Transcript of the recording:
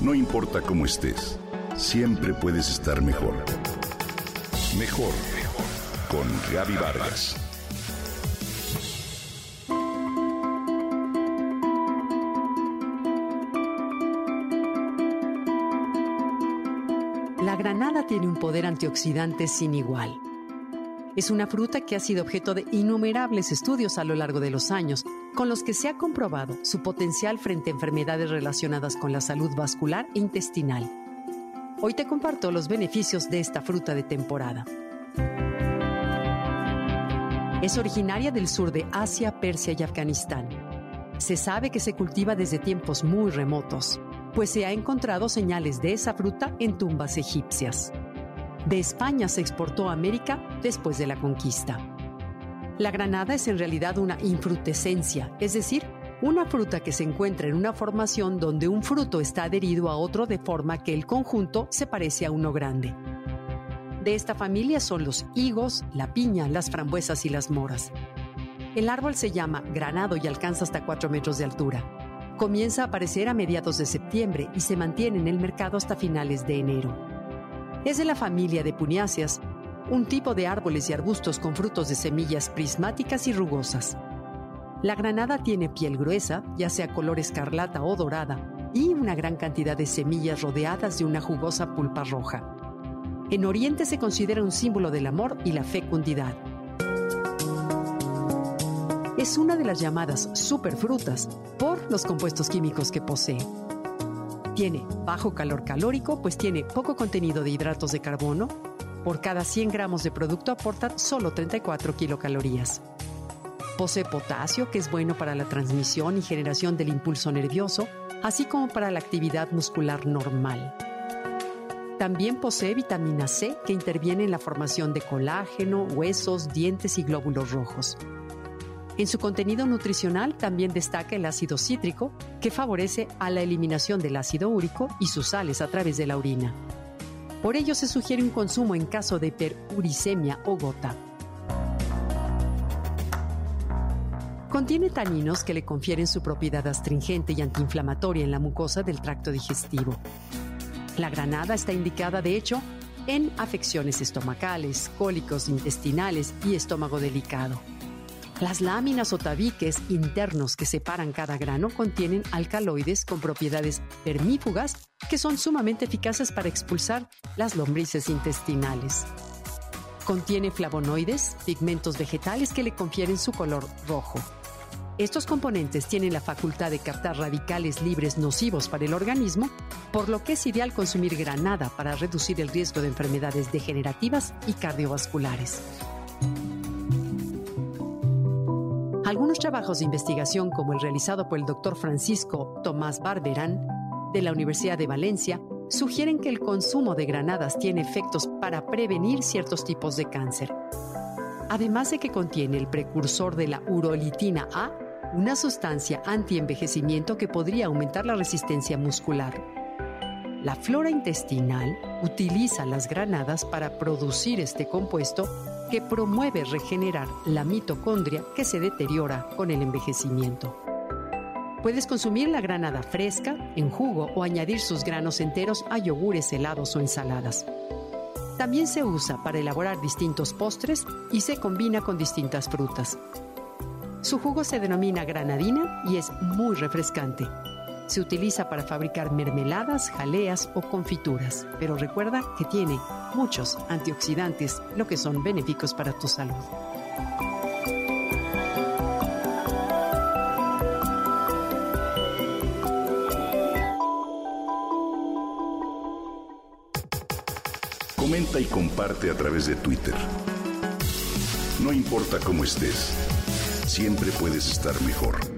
No importa cómo estés, siempre puedes estar mejor. Mejor, mejor. Con Vargas. La granada tiene un poder antioxidante sin igual. Es una fruta que ha sido objeto de innumerables estudios a lo largo de los años con los que se ha comprobado su potencial frente a enfermedades relacionadas con la salud vascular e intestinal. Hoy te comparto los beneficios de esta fruta de temporada. Es originaria del sur de Asia, Persia y Afganistán. Se sabe que se cultiva desde tiempos muy remotos, pues se ha encontrado señales de esa fruta en tumbas egipcias. De España se exportó a América después de la conquista. La granada es en realidad una infrutescencia, es decir, una fruta que se encuentra en una formación donde un fruto está adherido a otro de forma que el conjunto se parece a uno grande. De esta familia son los higos, la piña, las frambuesas y las moras. El árbol se llama granado y alcanza hasta 4 metros de altura. Comienza a aparecer a mediados de septiembre y se mantiene en el mercado hasta finales de enero. Es de la familia de Puniáceas, un tipo de árboles y arbustos con frutos de semillas prismáticas y rugosas. La granada tiene piel gruesa, ya sea color escarlata o dorada, y una gran cantidad de semillas rodeadas de una jugosa pulpa roja. En Oriente se considera un símbolo del amor y la fecundidad. Es una de las llamadas superfrutas por los compuestos químicos que posee. Tiene bajo calor calórico, pues tiene poco contenido de hidratos de carbono, por cada 100 gramos de producto aporta solo 34 kilocalorías. Posee potasio, que es bueno para la transmisión y generación del impulso nervioso, así como para la actividad muscular normal. También posee vitamina C, que interviene en la formación de colágeno, huesos, dientes y glóbulos rojos. En su contenido nutricional también destaca el ácido cítrico, que favorece a la eliminación del ácido úrico y sus sales a través de la orina. Por ello se sugiere un consumo en caso de hiperuricemia o gota. Contiene taninos que le confieren su propiedad astringente y antiinflamatoria en la mucosa del tracto digestivo. La granada está indicada, de hecho, en afecciones estomacales, cólicos intestinales y estómago delicado. Las láminas o tabiques internos que separan cada grano contienen alcaloides con propiedades vermífugas que son sumamente eficaces para expulsar las lombrices intestinales. Contiene flavonoides, pigmentos vegetales que le confieren su color rojo. Estos componentes tienen la facultad de captar radicales libres nocivos para el organismo, por lo que es ideal consumir granada para reducir el riesgo de enfermedades degenerativas y cardiovasculares. Algunos trabajos de investigación, como el realizado por el doctor Francisco Tomás Barberán de la Universidad de Valencia, sugieren que el consumo de granadas tiene efectos para prevenir ciertos tipos de cáncer. Además de que contiene el precursor de la urolitina A, una sustancia antienvejecimiento que podría aumentar la resistencia muscular. La flora intestinal utiliza las granadas para producir este compuesto que promueve regenerar la mitocondria que se deteriora con el envejecimiento. Puedes consumir la granada fresca, en jugo o añadir sus granos enteros a yogures helados o ensaladas. También se usa para elaborar distintos postres y se combina con distintas frutas. Su jugo se denomina granadina y es muy refrescante. Se utiliza para fabricar mermeladas, jaleas o confituras, pero recuerda que tiene muchos antioxidantes, lo que son benéficos para tu salud. Comenta y comparte a través de Twitter. No importa cómo estés, siempre puedes estar mejor.